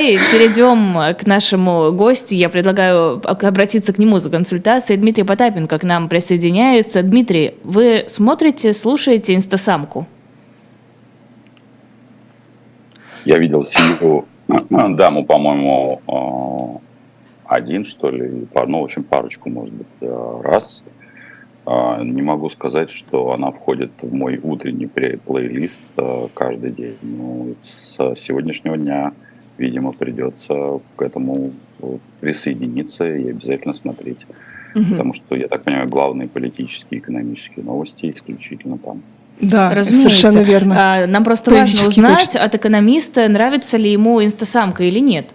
перейдем к нашему гостю. Я предлагаю обратиться к нему за консультацией. Дмитрий Потапенко к нам присоединяется. Дмитрий, вы смотрите, слушаете «Инстасамку»? Я видел семью даму, по-моему, а, один, что ли, ну, в общем, парочку, может быть, э, раз. А, не могу сказать, что она входит в мой утренний плейлист э, каждый день. Ну, с сегодняшнего дня, видимо, придется к этому присоединиться и обязательно смотреть. Угу. Потому что, я так понимаю, главные политические, экономические новости исключительно там. Да, Разумеется. совершенно верно. А, нам просто важно узнать точно. от экономиста, нравится ли ему инстасамка или нет.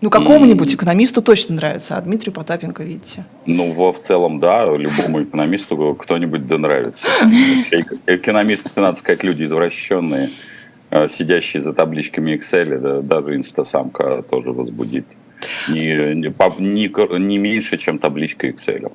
Ну, какому-нибудь экономисту точно нравится, а Дмитрию Потапенко, видите. Ну, в, в целом, да, любому экономисту кто-нибудь да нравится. Экономисты, надо сказать, люди извращенные, э, сидящие за табличками Excel, да, даже инстасамка тоже возбудит не, не, не меньше, чем табличка Excel.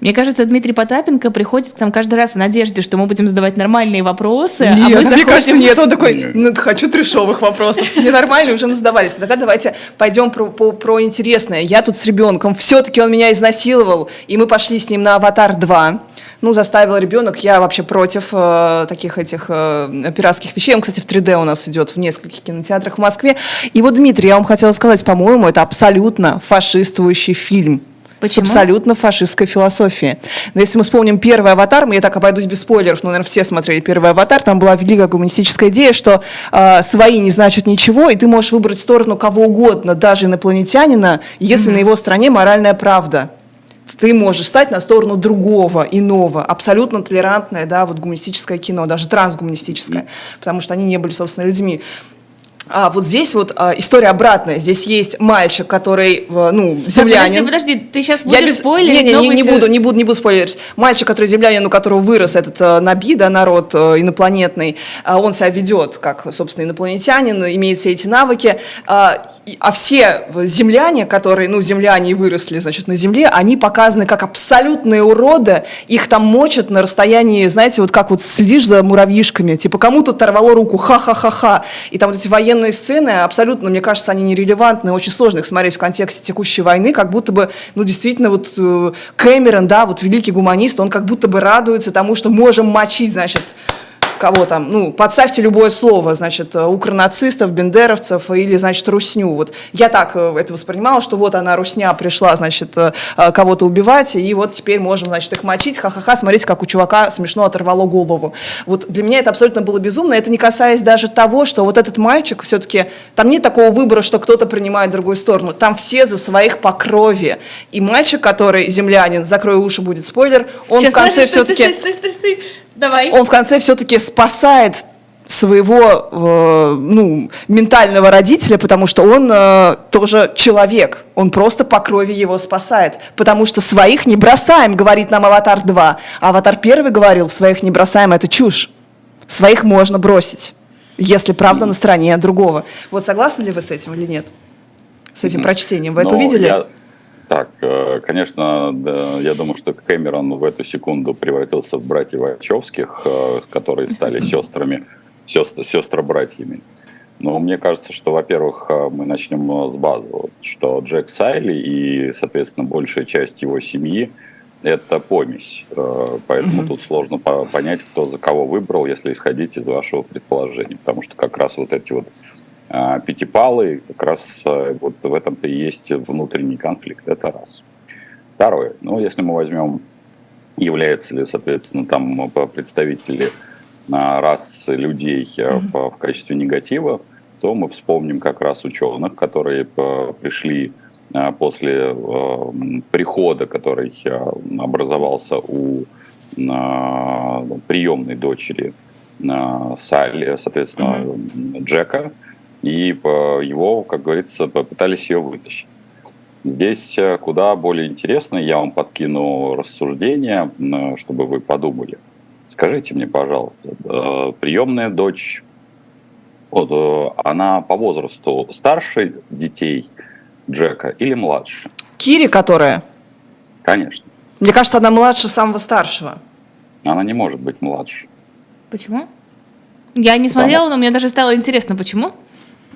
Мне кажется, Дмитрий Потапенко приходит к нам каждый раз в надежде, что мы будем задавать нормальные вопросы. Нет, а мы заходим... мне кажется, нет. Он такой, ну, хочу трешовых вопросов. Ненормальные уже задавались. Тогда давайте пойдем про, про, про интересное. Я тут с ребенком, все-таки он меня изнасиловал, и мы пошли с ним на «Аватар 2» ну, заставил ребенок. Я вообще против э, таких этих э, пиратских вещей. Он, кстати, в 3D у нас идет в нескольких кинотеатрах в Москве. И вот, Дмитрий, я вам хотела сказать, по-моему, это абсолютно фашистующий фильм. Почему? С абсолютно фашистской философией. Но если мы вспомним первый «Аватар», я так обойдусь без спойлеров, но, наверное, все смотрели первый «Аватар», там была великая гуманистическая идея, что э, свои не значат ничего, и ты можешь выбрать сторону кого угодно, даже инопланетянина, если mm-hmm. на его стороне моральная правда ты можешь стать на сторону другого, иного, абсолютно толерантное, да, вот гуманистическое кино, даже трансгуманистическое, потому что они не были, собственно, людьми. А вот здесь вот а, история обратная. Здесь есть мальчик, который, ну, землянин. Подожди, подожди, ты сейчас будешь Я без... спойлерить? Не, не, не, не буду, не буду, не буду спойлерить. Мальчик, который землянин, у которого вырос этот э, Наби, да, народ э, инопланетный, э, он себя ведет как, собственно, инопланетянин, имеет все эти навыки. Э, а все земляне, которые, ну, земляне и выросли, значит, на Земле, они показаны как абсолютные уроды. Их там мочат на расстоянии, знаете, вот как вот следишь за муравьишками. Типа, кому-то оторвало руку, ха-ха-ха-ха. И там вот эти военные военные сцены. Абсолютно, мне кажется, они нерелевантны, очень сложно их смотреть в контексте текущей войны, как будто бы, ну, действительно, вот э, Кэмерон, да, вот великий гуманист, он как будто бы радуется тому, что можем мочить, значит, кого там, ну, подставьте любое слово, значит, э, укронацистов, бендеровцев или, значит, русню. Вот я так э, это воспринимала, что вот она, русня, пришла, значит, э, кого-то убивать, и вот теперь можем, значит, их мочить, ха-ха-ха, смотрите, как у чувака смешно оторвало голову. Вот для меня это абсолютно было безумно, это не касаясь даже того, что вот этот мальчик все-таки, там нет такого выбора, что кто-то принимает другую сторону, там все за своих по крови. И мальчик, который землянин, закрой уши, будет спойлер, он Сейчас, в конце все-таки... Давай. Он в конце все-таки спасает своего э, ну, ментального родителя, потому что он э, тоже человек. Он просто по крови его спасает. Потому что своих не бросаем, говорит нам Аватар 2. А Аватар 1 говорил, своих не бросаем, это чушь. Своих можно бросить, если правда на стороне другого. Вот согласны ли вы с этим или нет? С этим прочтением. Вы Но это ну, увидели? Я так, э, конечно, я думаю, что Кэмерон в эту секунду превратился в братьев Вачовских, э, которые стали сестрами, сестр, сестра-братьями. Но мне кажется, что, во-первых, э, мы начнем с базы, что Джек Сайли и, соответственно, большая часть его семьи – это помесь. Поэтому тут сложно понять, кто за кого выбрал, если исходить из вашего предположения. Потому что как раз вот эти вот а, как раз а, вот в этом-то и есть внутренний конфликт. Это раз. Второе. Ну, если мы возьмем, являются ли, соответственно, там представители а, расы людей в, в качестве негатива, то мы вспомним как раз ученых, которые пришли после прихода, который образовался у приемной дочери Салли, соответственно, Джека, и его, как говорится, попытались ее вытащить. Здесь э, куда более интересно, я вам подкину рассуждения, чтобы вы подумали. Скажите мне, пожалуйста, э, приемная дочь, вот, э, она по возрасту старше детей Джека или младше? Кири, которая? Конечно. Мне кажется, она младше самого старшего. Она не может быть младше. Почему? Я не смотрела, Потому... но мне даже стало интересно, почему.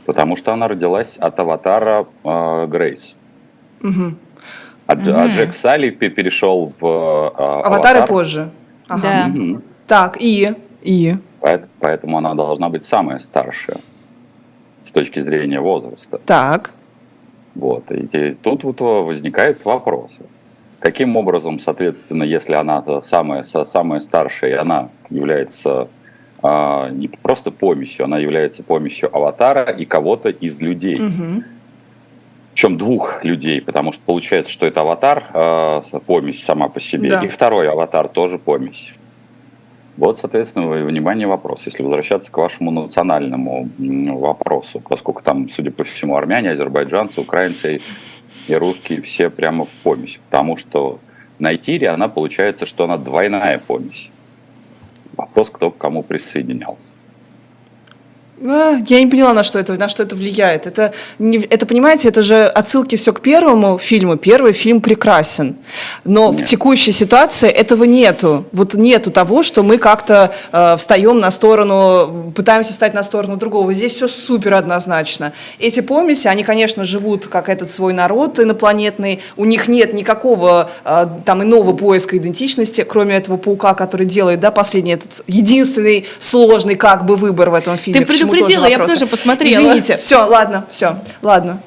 Потому что она родилась от аватара э, Грейс. Мгм. А, Дж- а Джек Салли пе- перешел в э, Аватары аватар. позже. Ага. Да. Мгм. Так, и, и. Поэт- Поэтому она должна быть самая старшая с точки зрения возраста. Так. Вот. И тут вот возникает вопрос. Каким образом, соответственно, если она самая, самая старшая, и она является не просто помесью, она является помесью аватара и кого-то из людей. Мгм. Причем двух людей, потому что получается, что это аватар, э, помесь сама по себе, Да. и второй аватар тоже помесь. Вот, соответственно, внимание вопрос. Если возвращаться к вашему национальному вопросу, поскольку там, судя по всему, армяне, азербайджанцы, украинцы и- и русские все прямо в помесь. Потому что на Итире она получается, что она двойная помесь. Вопрос, кто к кому присоединялся. А, Я не поняла, на что это, на что это влияет. Это, не- это, понимаете, это же отсылки все к первому фильму. Первый фильм прекрасен. Но в Нет. текущей ситуации этого нету. Вот нету того, что мы как-то э, встаем на сторону, пытаемся встать на сторону другого. Здесь все супер однозначно. Эти помеси, они, конечно, живут как этот свой народ инопланетный. У них нет никакого э, там иного поиска идентичности, кроме этого паука, который делает, да, последний этот единственный сложный как бы выбор в этом фильме. Ты К чему предупредила, я бы тоже посмотрела. Извините, все, ладно, все, ладно.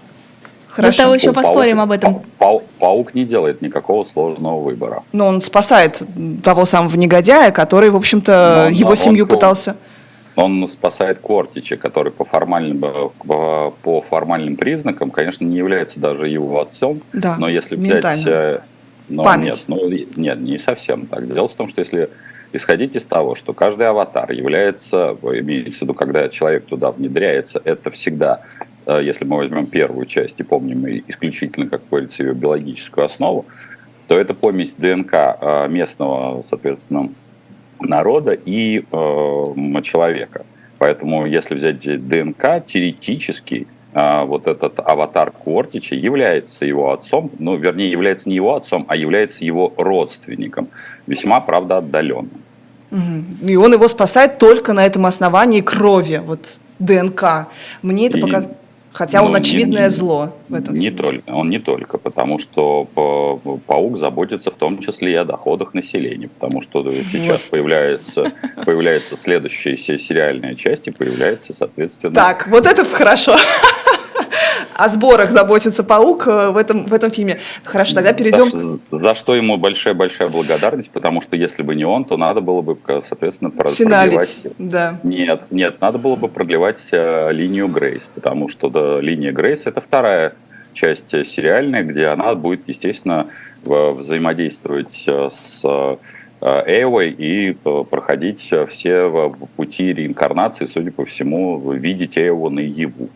Мы с тобой Хорошо. еще Паук- поспорим об этом. пау- паук не делает никакого сложного выбора. Но он спасает того самого негодяя, который, в общем-то, Но- его но семью он- пытался. Он спасает Кортича, который по формальным, э, по по формальным признакам, конечно, не является даже его отцом. Да, но если взять... ментально. э, но Память. Нет, ну, нет, не совсем так. Дело в том, что если исходить из того, что каждый аватар является, имеется в виду, когда человек туда внедряется, это всегда, э, если мы возьмем первую часть и помним исключительно, как говорится, ее биологическую основу, то это помесь ДНК э, местного, соответственно, народа и э, человека. Поэтому, если взять ДНК, теоретически вот этот аватар Кортича является его отцом, ну, вернее, является не его отцом, а является его родственником, весьма, правда, отдаленным. И он его спасает только на этом основании крови, вот ДНК. Мне это И- пока... Хотя он Ну, не- очевидное не- зло в этом. Не только, он не только, потому что паук заботится в том числе и о доходах населения, потому что сейчас появляется, появляется следующая се- сериальная часть и появляется, соответственно, Так, вот это хорошо. О сборах заботится паук э, в этом, в этом фильме. Хорошо, тогда перейдем... За, за что ему большая-большая благодарность, потому что если бы не он, то надо было бы, соответственно, Финалить. продлевать... Да. Нет, нет, надо было бы продлевать э, линию Грейс, потому что да, линия Грейс это вторая часть э, сериальная, где она будет, естественно, взаимодействовать с Эйвой и проходить все пути реинкарнации, судя по всему, видеть Эйву наяву.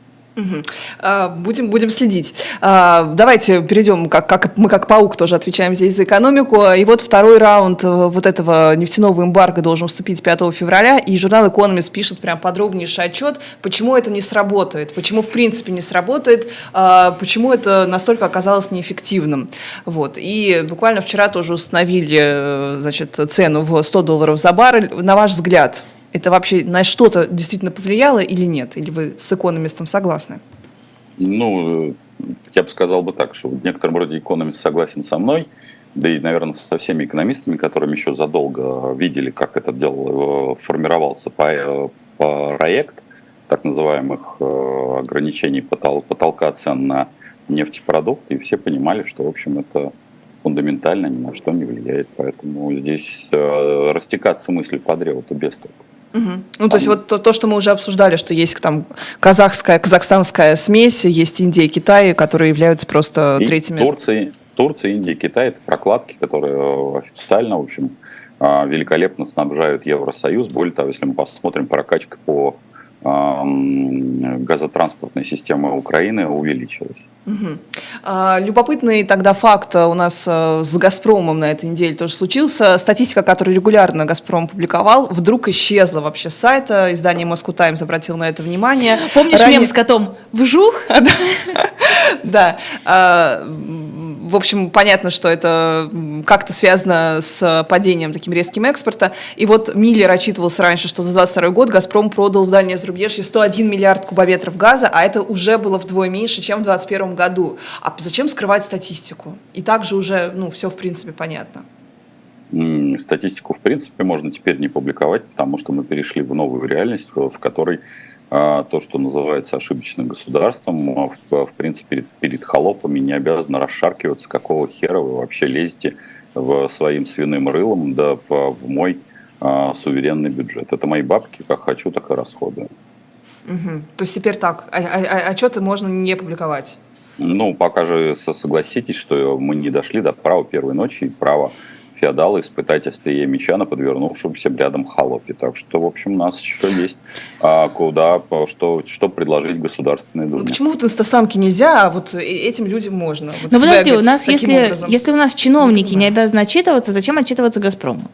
А, Будем, будем следить. А, Давайте перейдем, как, как мы как паук тоже отвечаем здесь за экономику. И вот второй раунд э, вот этого нефтяного эмбарго должен вступить 5 февраля, и журнал Economist пишет прям подробнейший отчет, почему это не сработает, почему в принципе не сработает, а, почему это настолько оказалось неэффективным. Вот. И буквально вчера тоже установили э, значит, цену в 100 долларов за баррель. На ваш взгляд, это вообще на что-то действительно повлияло или нет? Или вы с экономистом согласны? Ну, э, я бы сказал бы так, что в некотором роде экономист согласен со мной, да и, наверное, со всеми экономистами, которыми еще задолго видели, как этот дело э, формировался по, э, проект так называемых ограничений потол- потолка цен на нефтепродукты, и все понимали, что, в общем, это фундаментально ни на что не влияет. Поэтому здесь растекаться мыслью по древу-то без толку. Мгм. Ну, то есть вот то, то, что мы уже обсуждали, что есть там казахская, казахстанская смесь, есть Индия и Китай, которые являются просто И третьими. Турция, Турция, Индия, Китай – это прокладки, которые э, официально, в общем, э, великолепно снабжают Евросоюз. Более того, если мы посмотрим, прокачка по газотранспортной системе Украины увеличилась. Мгм. А, Любопытный тогда факт у нас а, с «Газпромом» на этой неделе тоже случился. Статистика, которую регулярно «Газпром» публиковал, вдруг исчезла вообще с сайта. Издание «Москву Таймс» обратило на это внимание. Помнишь Ранее- мем с котом? Вжух? Да. А, в общем, понятно, что это как-то связано с падением таким резким экспорта. И вот Миллер отчитывался раньше, что за 22 год «Газпром» продал в дальнее зарубежье 101 миллиард кубометров газа, а это уже было вдвое меньше, чем в 2021 году. А зачем скрывать статистику? И также уже, ну, все в принципе понятно. Статистику, в принципе, можно теперь не публиковать, потому что мы перешли в новую реальность, в которой а, то, что называется ошибочным государством, а, в, в принципе, перед, перед холопами не обязано расшаркиваться, какого хера вы вообще лезете в своим свиным рылом да в, в мой а, суверенный бюджет. Это мои бабки, как хочу, так и расходую. Угу. То есть теперь так, а, а, а, отчеты можно не публиковать? Ну, пока же согласитесь, что мы не дошли до права первой ночи и права феодала испытать острие меча на подвернувшемся рядом холопе. Так что, в общем, у нас еще есть а, куда, что, что предложить Государственной Думе. Ну, почему вот инстасамки нельзя, а вот этим людям можно? Вот Но ну, подожди, у нас, если, если у нас чиновники не обязаны отчитываться, зачем отчитываться Газпрому?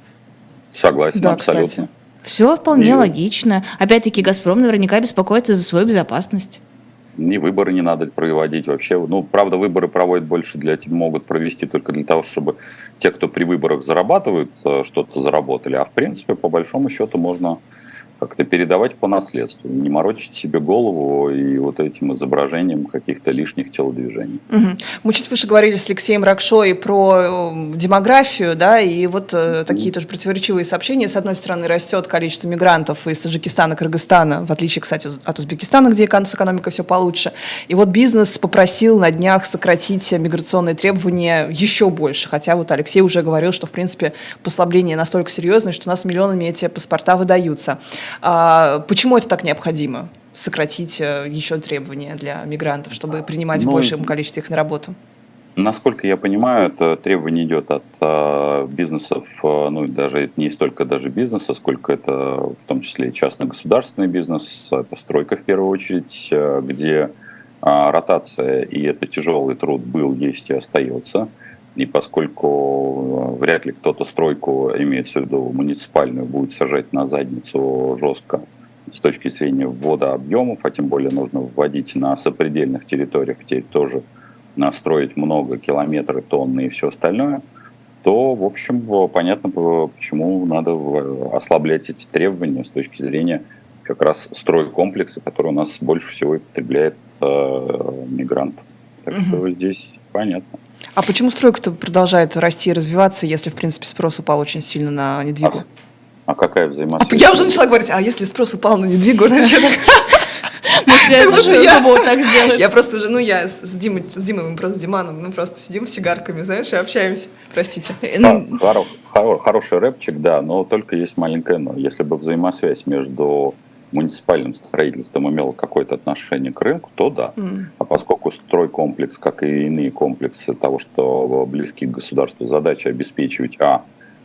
Согласен, да, абсолютно. Кстати. Все вполне и... логично. Опять-таки, Газпром наверняка беспокоится за свою безопасность ни выборы не надо проводить вообще. Ну, правда, выборы проводят больше для могут провести только для того, чтобы те, кто при выборах зарабатывают, э, что-то заработали. А в принципе, по большому счету, можно как-то передавать по наследству, не морочить себе голову и вот этим изображением каких-то лишних телодвижений. Угу. Мы чуть выше говорили с Алексеем Ракшо и про э, демографию, да, и вот э, такие тоже противоречивые сообщения. С одной стороны, растет количество мигрантов из Таджикистана, Кыргызстана, в отличие, кстати, от Узбекистана, где с экономикой все получше. И вот бизнес попросил на днях сократить миграционные требования еще больше, хотя вот Алексей уже говорил, что, в принципе, послабление настолько серьезное, что у нас миллионами эти паспорта выдаются. А, почему это так необходимо? сократить э, еще требования для мигрантов, чтобы принимать ну, в большем количестве их на работу? Насколько я понимаю, это требование идет от э, бизнесов, э, ну даже не столько даже бизнеса, сколько это в том числе частно-государственный бизнес, это стройка в первую очередь, э, где э, ротация и это тяжелый труд был, есть и остается. И поскольку э, вряд ли кто-то стройку, имеется в виду муниципальную, будет сажать на задницу жестко с точки зрения ввода объемов, а тем более нужно вводить на сопредельных территориях, теперь тоже настроить много километров, тонны и все остальное, то, в общем, понятно, почему надо ослаблять эти требования с точки зрения как раз стройкомплекса, который у нас больше всего и потребляет э, мигрантов. Так угу. что здесь понятно. А почему стройка-то продолжает расти и развиваться, если, в принципе, спрос упал очень сильно на недвигу? А, а какая взаимосвязь? А я уже начала говорить, а если спрос упал на недвигу, значит, я просто уже, ну, я с Димой, с Димой, мы просто с Диманом, ну, просто сидим с сигарками, знаешь, и общаемся. Простите. Ну, хороший рэпчик, да, но только есть маленькое но. Если бы взаимосвязь между муниципальным строительством имело какое-то отношение к рынку, то да. Mm. А поскольку стройкомплекс, как и иные комплексы того, что близки к государству, задача обеспечивать, а,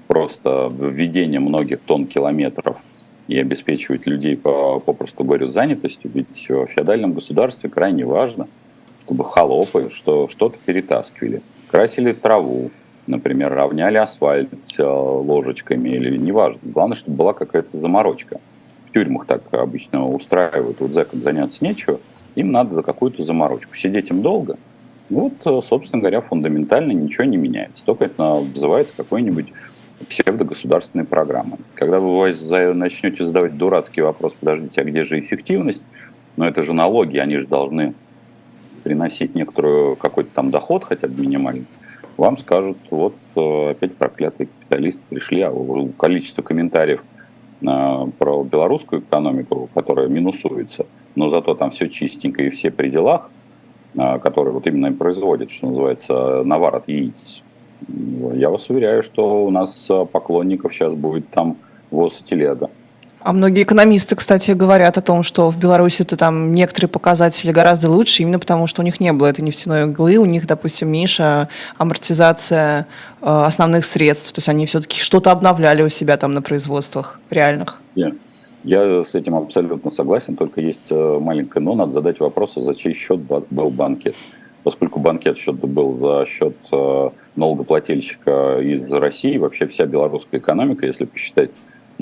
просто введение многих тонн километров и обеспечивать людей, по, попросту говоря, занятостью, ведь в феодальном государстве крайне важно, чтобы холопы что, что-то перетаскивали, красили траву, например, равняли асфальт э, ложечками или неважно. Главное, чтобы была какая-то заморочка – в тюрьмах так обычно устраивают, вот зэкам заняться нечего, им надо какую-то заморочку. Сидеть им долго, вот, э, собственно говоря, фундаментально ничего не меняется. Только это называется какой-нибудь псевдогосударственной программой. Когда вы начнете задавать дурацкий вопрос, подождите, а где же эффективность? Но это же налоги, они же должны приносить некоторую какой-то там доход, хотя бы минимальный. Вам скажут, вот э, опять проклятые капиталисты пришли, а количество комментариев – про белорусскую экономику, которая минусуется, но зато там все чистенько и все при делах, а, которые вот именно и производят, что называется, навар от яиц. Я вас уверяю, что у нас поклонников сейчас будет там ВОЗ и телега. А многие экономисты, кстати, говорят о том, что в Беларуси-то там некоторые показатели гораздо лучше, именно потому что у них не было этой нефтяной иглы, у них, допустим, меньше амортизация э, основных средств, то есть они все-таки что-то обновляли у себя там на производствах реальных. Yeah. Я с этим абсолютно согласен, только есть э, маленькое но, надо задать вопрос, а за чей счет был банкет. Поскольку банкет счет был за счет э, налогоплательщика из России, вообще вся белорусская экономика, если посчитать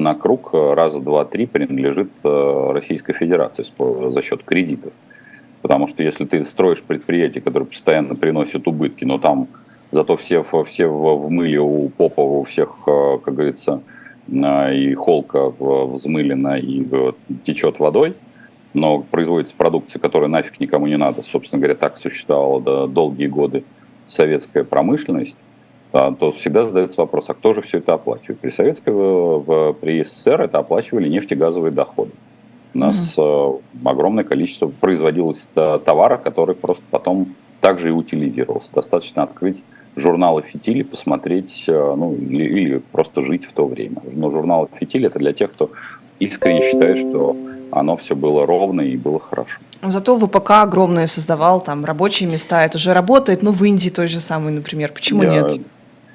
на круг э, раза два-три принадлежит э, Российской Федерации за счет кредитов. Потому что если ты строишь предприятие, которое постоянно приносит убытки, но там зато все, все в, мыле у Попова, у всех, как говорится, и холка взмылена и течет водой, но производится продукция, которая нафиг никому не надо. Собственно говоря, так существовала да, долгие годы советская промышленность, то всегда задается вопрос, а кто же все это оплачивает? При советской, при СССР это оплачивали нефтегазовые доходы. У нас mm-hmm. огромное количество производилось товара, который просто потом также и утилизировался. Достаточно открыть журналы «Фитили», посмотреть, э, ну, или, или просто жить в то время. Но журнал «Фитили» — это для тех, кто искренне считает, что оно все было ровно и было хорошо. Зато ВПК огромное создавал, там рабочие места, это же работает, ну, в Индии той же самой, например. Почему я, нет?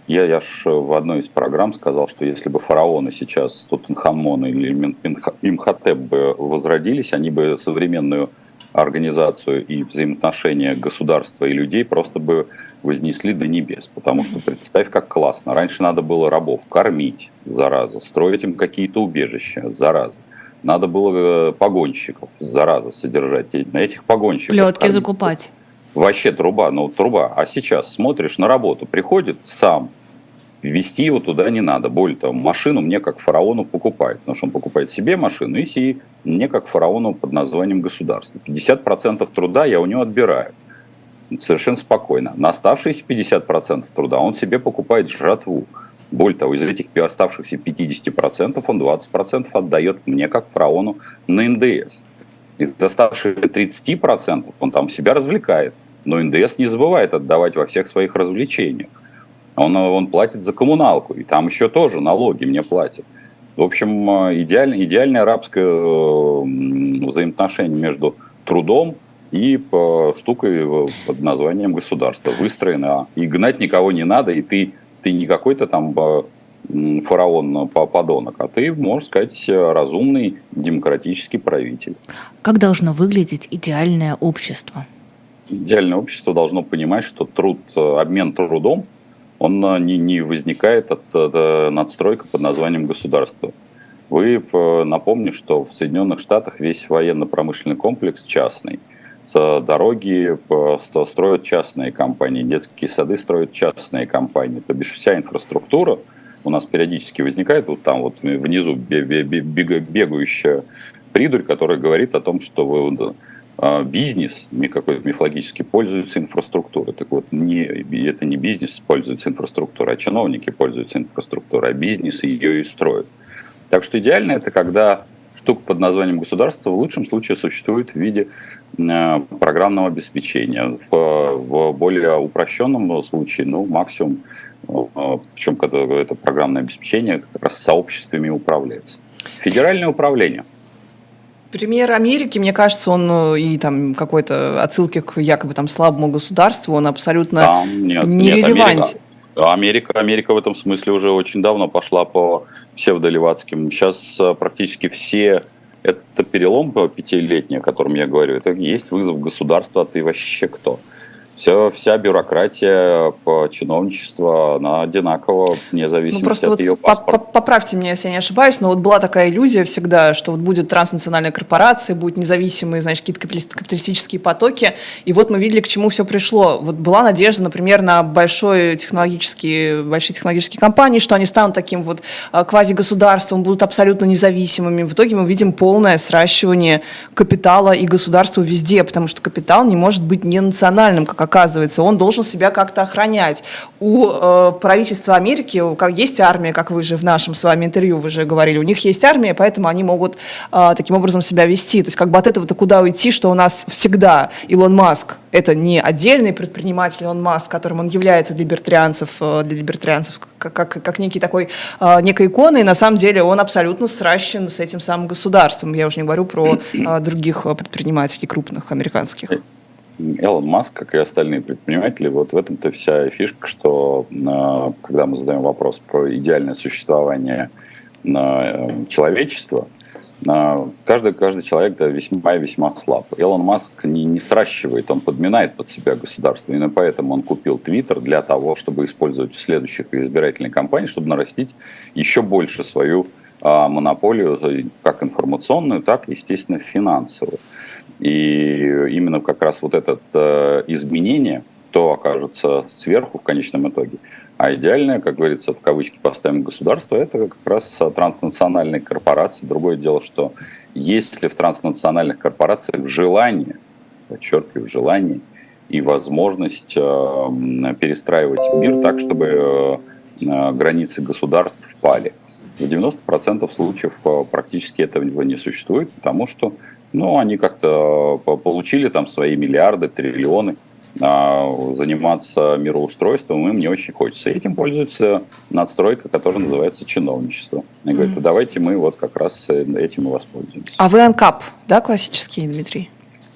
Я, я ж в одной из программ сказал, что если бы фараоны сейчас, Тутанхамон или Имхотеп бы возродились, они бы современную организацию и взаимоотношения государства и людей просто бы вознесли до небес. Потому что представь, как классно. Раньше надо было рабов кормить, зараза, строить им какие-то убежища, зараза. Надо было э, погонщиков, зараза, содержать. На этих погонщиков... Плетки кормить. закупать. Вообще труба, ну труба. А сейчас смотришь на работу, приходит сам, ввести его туда не надо. Более того, машину мне как фараону покупает, потому что он покупает себе машину и себе мне как фараону под названием государства. 50% труда я у него отбираю. Совершенно спокойно. На оставшиеся 50% труда он себе покупает жратву. Более того, из этих оставшихся 50% он 20% отдает мне как фараону на НДС. Из оставшихся 30% он там себя развлекает. Но НДС не забывает отдавать во всех своих развлечениях. Он, он платит за коммуналку, и там еще тоже налоги мне платят. В общем, идеально, идеальное арабское э, взаимоотношение между трудом и штукой под названием государство выстроено. И гнать никого не надо, и ты, ты не какой-то там фараон подонок, а ты, можно сказать, разумный демократический правитель. Как должно выглядеть идеальное общество? Идеальное общество должно понимать, что труд, обмен трудом он э, не, не возникает от, от э, надстройка под названием государство. Вы э, напомню, что в Соединенных Штатах весь военно-промышленный комплекс частный. Дороги строят частные компании, детские сады строят частные компании. То бишь вся инфраструктура у нас периодически возникает, вот там вот внизу бегающая придурь, которая говорит о том, что вы бизнес какой-то мифологически пользуется инфраструктурой. Так вот, не, это не бизнес пользуется инфраструктурой, а чиновники пользуются инфраструктурой, а бизнес ее и строит. Так что идеально это когда штука под названием государство в лучшем случае существует в виде э, программного обеспечения. В, в более упрощенном случае, ну, максимум, э, причем когда это программное обеспечение как раз сообществами управляется. Федеральное управление – Премьер Америки, мне кажется, он э, и там какой-то отсылки к якобы там слабому государству, он абсолютно там, нет, нерелевантен. Америка, Америка, Америка в этом смысле уже очень давно пошла по псевдоливатским. Сейчас э, практически все это перелом пятилетний, о котором я говорю, это есть вызов государства, а ты вообще кто? Все, вся бюрократия, чиновничество, она одинаково, вне зависимости ну, просто от вот ее паспорта. Поправьте меня, если я не ошибаюсь, но вот была такая иллюзия всегда, что вот будет транснациональная корпорация, будут независимые, значит, какие-то капиталистические потоки, и вот мы видели, к чему все пришло. Вот была надежда, например, на большой технологические, большие технологические компании, что они станут таким вот а, квазигосударством, будут абсолютно независимыми. В итоге мы видим полное сращивание капитала и государства везде, потому что капитал не может быть не национальным, как оказывается, он должен себя как-то охранять. У э, правительства Америки как, есть армия, как вы же в нашем с вами интервью вы же говорили, у них есть армия, поэтому они могут э, таким образом себя вести. То есть как бы от этого-то куда уйти, что у нас всегда Илон Маск это не отдельный предприниматель Илон Маск, которым он является для либертарианцев, э, для либертарианцев как, как, как некий такой, э, некой иконой, на самом деле он абсолютно сращен с этим самым государством. Я уже не говорю про э, других предпринимателей крупных американских. Элон Маск, как и остальные предприниматели, вот в этом-то вся фишка, что э, когда мы задаем вопрос про идеальное существование э, человечества, э, каждый, каждый человек да, весьма и весьма слаб. Элон Маск не, не сращивает, он подминает под себя государство. Именно поэтому он купил Твиттер для того, чтобы использовать в следующих избирательной кампании, чтобы нарастить еще больше свою монополию, как информационную, так, естественно, финансовую. И именно как раз вот это э, изменение, в кто окажется сверху в конечном итоге. А идеальное, как говорится, в кавычки поставим государство, это как раз транснациональные корпорации. Другое дело, что если в транснациональных корпорациях желание, подчеркиваю, желание и возможность э, перестраивать мир так, чтобы э, э, границы государств пали. В 90% случаев практически этого не существует, потому что ну, они как-то получили там свои миллиарды, триллионы, а, заниматься мироустройством им не очень хочется. И этим пользуется надстройка, которая называется чиновничество. И говорит, mm-hmm. давайте мы вот как раз этим и воспользуемся. А вы анкап, да, классический, Дмитрий?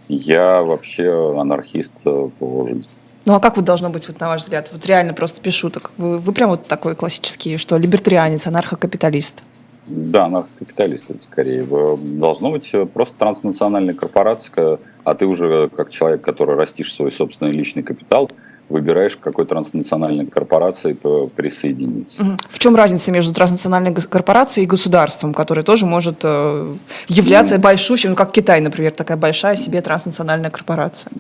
Я вообще анархист э, по жизни. Ну а как вот должно быть, вот на ваш взгляд? Вот реально просто без шуток. Вы, вы прям вот такой классический, что либертарианец, анархокапиталист. Да, анархокапиталист это скорее. Должно быть э, просто транснациональная корпорация, а ты уже как человек, который растишь свой собственный личный капитал, выбираешь, к какой транснациональной корпорации присоединиться. В чем разница между транснациональной корпорацией и государством, которое тоже может э, являться mm. большущим, как Китай, например, такая большая себе транснациональная корпорация?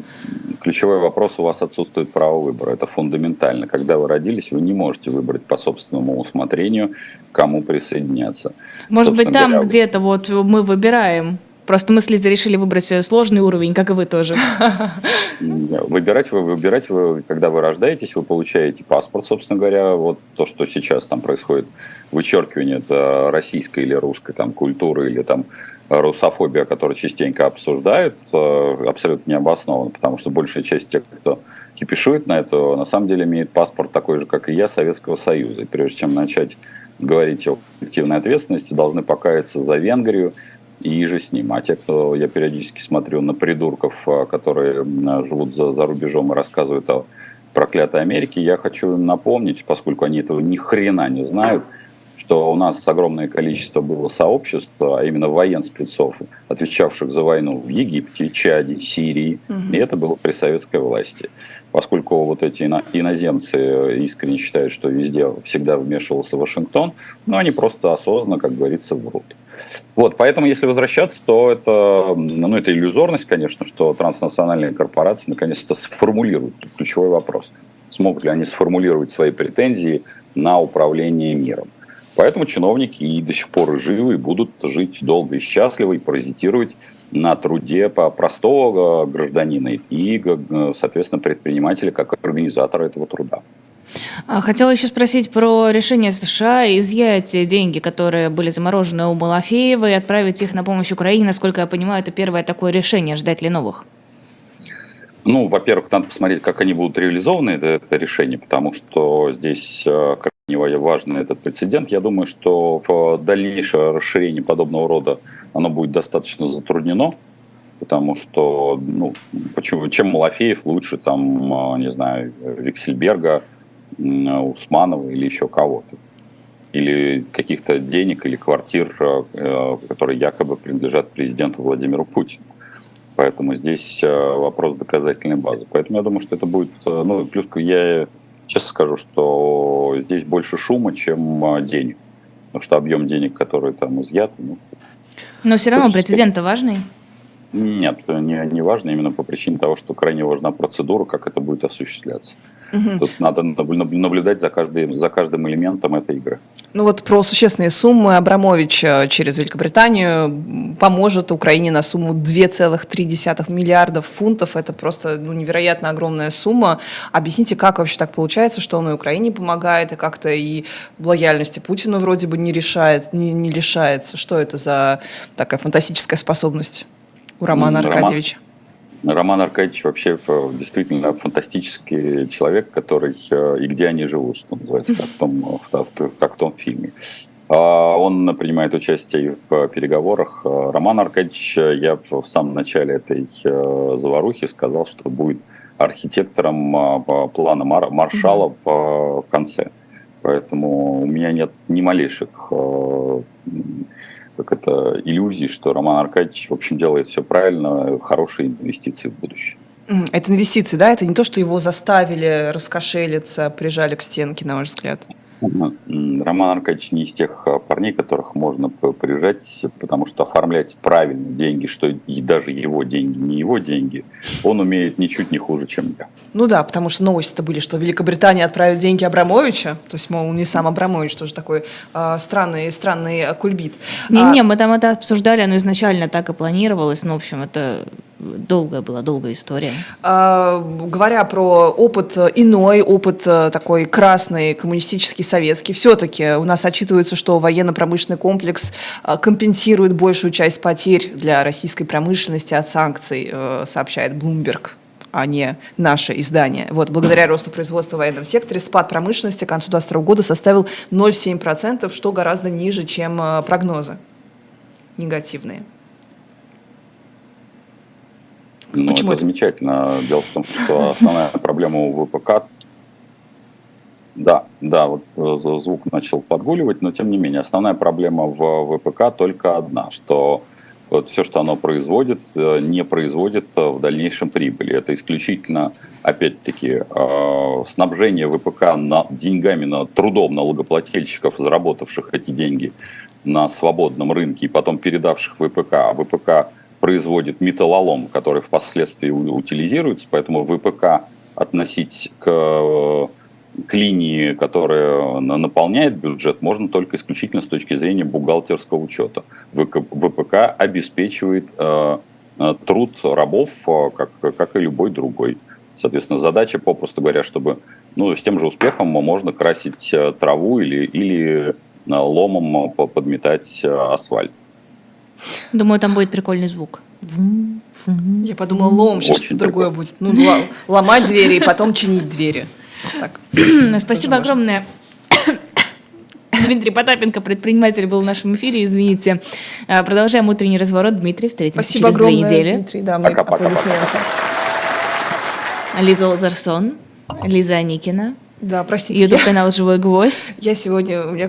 Ключевой вопрос, у вас отсутствует право выбора. Это фундаментально. Когда вы родились, вы не можете выбрать по собственному усмотрению, кому присоединяться. Может быть, там говоря, где-то вот мы выбираем Просто мы с Лизой решили выбрать э, сложный уровень, как и вы тоже. Выбирать вы, выбирать вы, когда вы рождаетесь, вы получаете паспорт, собственно говоря, вот то, что сейчас там происходит, вычеркивание это российской или русской там культуры или там русофобия, которую частенько обсуждают, э, абсолютно необоснованно, потому что большая часть тех, кто кипишует на это, на самом деле имеет паспорт такой же, как и я, Советского Союза. И прежде чем начать говорить о коллективной ответственности, должны покаяться за Венгрию, и же с ним. А те, кто я периодически смотрю на придурков, а, которые живут за, за рубежом и рассказывают о проклятой Америке, я хочу им напомнить, поскольку они этого ни хрена не знают, что у нас огромное количество было сообществ, а именно военспецов, отвечавших за войну в Египте, Чаде, Сирии, угу. и это было при советской власти. Поскольку вот эти иноземцы искренне считают, что везде всегда вмешивался Вашингтон, но они просто осознанно, как говорится, врут. Вот, поэтому, если возвращаться, то это, ну, это иллюзорность, конечно, что транснациональные корпорации наконец-то сформулируют ключевой вопрос. Смогут ли они сформулировать свои претензии на управление миром? Поэтому чиновники и до сих пор живы и будут жить долго и счастливо и паразитировать на труде по простого гражданина и, соответственно, предпринимателя как организатора этого труда. А, хотела еще спросить про решение США изъять деньги, которые были заморожены у Малафеева, и отправить их на помощь Украине. Насколько я понимаю, это первое такое решение. Ждать ли новых? Ну, во-первых, надо посмотреть, как они будут реализованы, это, это решение, потому что здесь э, крайне важный этот прецедент. Я думаю, что в дальнейшее расширение подобного рода оно будет достаточно затруднено, потому что, ну, почему, чем Малафеев лучше, там, э, не знаю, Виксельберга, Усманова или еще кого-то. Или каких-то денег или квартир, э, которые якобы принадлежат президенту Владимиру Путину. Поэтому здесь э, вопрос доказательной базы. Поэтому я думаю, что это будет... Ну, плюс я честно скажу, что здесь больше шума, чем денег. Потому что объем денег, которые там изъяты... Ну, Но все равно прецедент важный. Нет, не, не важно именно по причине того, что крайне важна процедура, как это будет осуществляться. Угу. Тут надо наблюдать за каждым, за каждым элементом этой игры. Ну вот про существенные суммы Абрамович э, через Великобританию поможет Украине на сумму 2,3 миллиардов фунтов. Это просто ну, невероятно огромная сумма. Объясните, как вообще так получается, что он и Украине помогает, и как-то и лояльности Путина вроде бы не решает, не, не лишается. Что это за такая фантастическая способность у Романа Роман. Аркадьевича? Роман Аркадьевич вообще действительно фантастический человек, который э, и где они живут, что называется, как в том, как в том фильме. А, он принимает участие в переговорах. А, Роман Аркадьевич, я в самом начале этой э, заварухи сказал, что будет архитектором а, плана Маршала в конце. Поэтому у меня нет ни малейших э, как это, иллюзий, что Роман Аркадьевич, в общем, делает все правильно, хорошие инвестиции в будущее. Это инвестиции, да? Это не то, что его заставили раскошелиться, прижали к стенке, на ваш взгляд? Роман Аркадьевич не из тех а, парней, которых можно прижать, потому что оформлять правильно деньги, что и даже его деньги, не его деньги, он умеет ничуть не хуже, чем я. Ну да, потому что новости-то были, что Великобритания отправит деньги Абрамовича, то есть, мол, не сам Абрамович, тоже такой а, странный, странный а, кульбит. Не-не, А, мы там это обсуждали, оно изначально так и планировалось. Ну, в общем, это долгая была, долгая история. а, говоря про опыт э, иной, опыт э, такой красный, коммунистический, советский, все-таки у нас отчитывается, что военно-промышленный комплекс а, компенсирует большую часть потерь для российской промышленности от санкций, э, сообщает Bloomberg а не наше издание. Вот, благодаря росту производства в военном секторе спад промышленности к концу 2022 года составил 0,7%, что гораздо ниже, чем э, прогнозы негативные. Ну, Почему это это? замечательно. Дело в том, что основная проблема у ВПК... Да, да, вот э, звук начал подгуливать, но тем не менее, основная проблема в ВПК только одна, что вот все, что оно производит, э, не производит э, в дальнейшем прибыли. Это исключительно, опять-таки, снабжение ВПК на, деньгами, на трудом налогоплательщиков, заработавших эти деньги на свободном рынке и потом передавших ВПК. А ВПК производит металлолом, который впоследствии утилизируется, поэтому ВПК относить к, к линии, которая на- наполняет бюджет, можно только исключительно с точки зрения бухгалтерского учета. ВПК обеспечивает э, э, труд рабов, э, как, как и любой другой. Соответственно, задача, попросту говоря, чтобы ну, с тем же успехом можно красить э, траву или, или ломом подметать асфальт. Думаю, там будет прикольный звук. Я подумала, лом, сейчас что-то другое будет. Ну, ломать двери и потом чинить двери. Так. Спасибо огромное. Дмитрий Потапенко, предприниматель, был в нашем эфире, извините. А, Продолжаем утренний разворот. Дмитрий, встретимся Спасибо через две огромное, недели. Дмитрий. Да, мы Пока-пока. аплодисменты. Лиза Лазарсон, Лиза Аникина, Да, простите, YouTube-канал «Живой гвоздь». я сегодня, у меня